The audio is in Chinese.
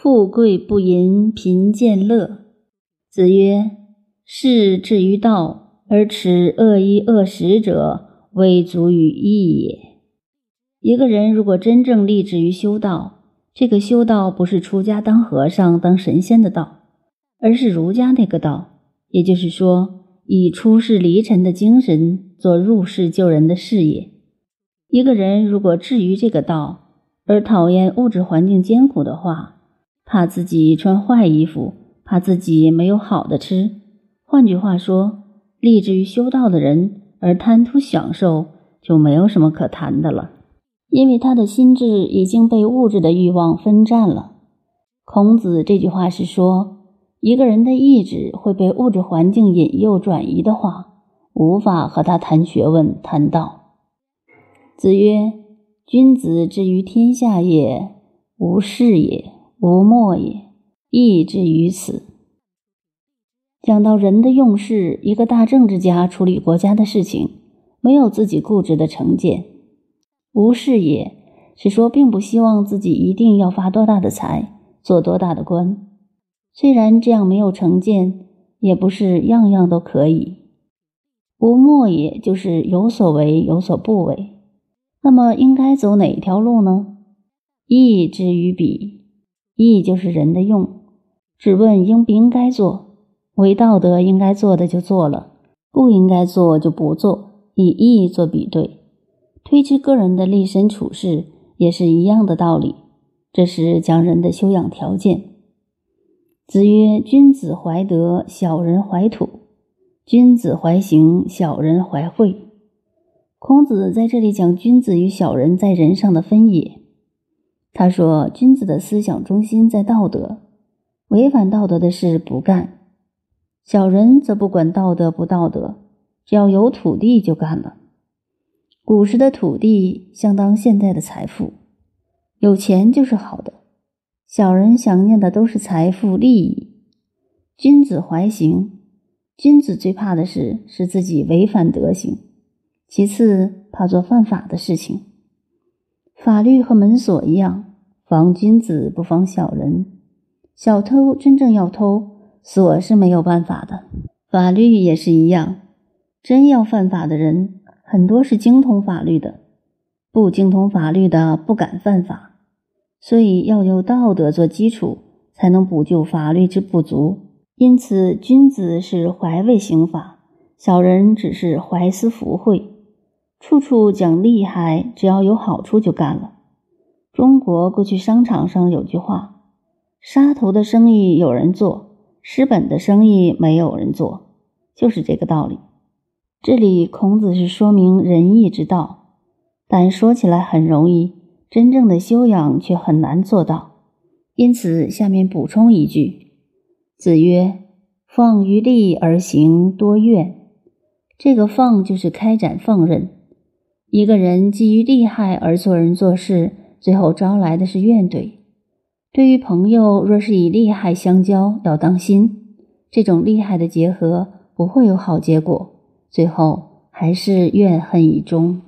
富贵不淫，贫贱乐。子曰：“士至于道而持恶衣恶食者，未足与义也。”一个人如果真正立志于修道，这个修道不是出家当和尚、当神仙的道，而是儒家那个道，也就是说，以出世离尘的精神做入世救人的事业。一个人如果至于这个道，而讨厌物质环境艰苦的话，怕自己穿坏衣服，怕自己没有好的吃。换句话说，立志于修道的人而贪图享受，就没有什么可谈的了，因为他的心智已经被物质的欲望分占了。孔子这句话是说，一个人的意志会被物质环境引诱转移的话，无法和他谈学问、谈道。子曰：“君子之于天下也，无事也，无莫也，义之于此。”讲到人的用事，一个大政治家处理国家的事情，没有自己固执的成见；无事也是说，并不希望自己一定要发多大的财，做多大的官。虽然这样没有成见，也不是样样都可以。无莫也就是有所为，有所不为。那么应该走哪条路呢？义之于彼，义就是人的用。只问应不应该做，为道德应该做的就做了，不应该做就不做，以义做比对。推知个人的立身处世也是一样的道理。这是讲人的修养条件。子曰：“君子怀德，小人怀土；君子怀行，小人怀惠。”孔子在这里讲君子与小人在人上的分野。他说，君子的思想中心在道德，违反道德的事不干；小人则不管道德不道德，只要有土地就干了。古时的土地相当现在的财富，有钱就是好的。小人想念的都是财富利益。君子怀行，君子最怕的是使自己违反德行。其次，怕做犯法的事情。法律和门锁一样，防君子不防小人。小偷真正要偷，锁是没有办法的。法律也是一样，真要犯法的人，很多是精通法律的，不精通法律的不敢犯法。所以要有道德做基础，才能补救法律之不足。因此，君子是怀畏刑法，小人只是怀思福慧。处处讲厉害，只要有好处就干了。中国过去商场上有句话：“杀头的生意有人做，失本的生意没有人做。”就是这个道理。这里孔子是说明仁义之道，但说起来很容易，真正的修养却很难做到。因此，下面补充一句：“子曰：‘放于利而行多怨。’这个‘放’就是开展放任。”一个人基于利害而做人做事，最后招来的是怨怼。对于朋友，若是以利害相交，要当心，这种利害的结合不会有好结果，最后还是怨恨以终。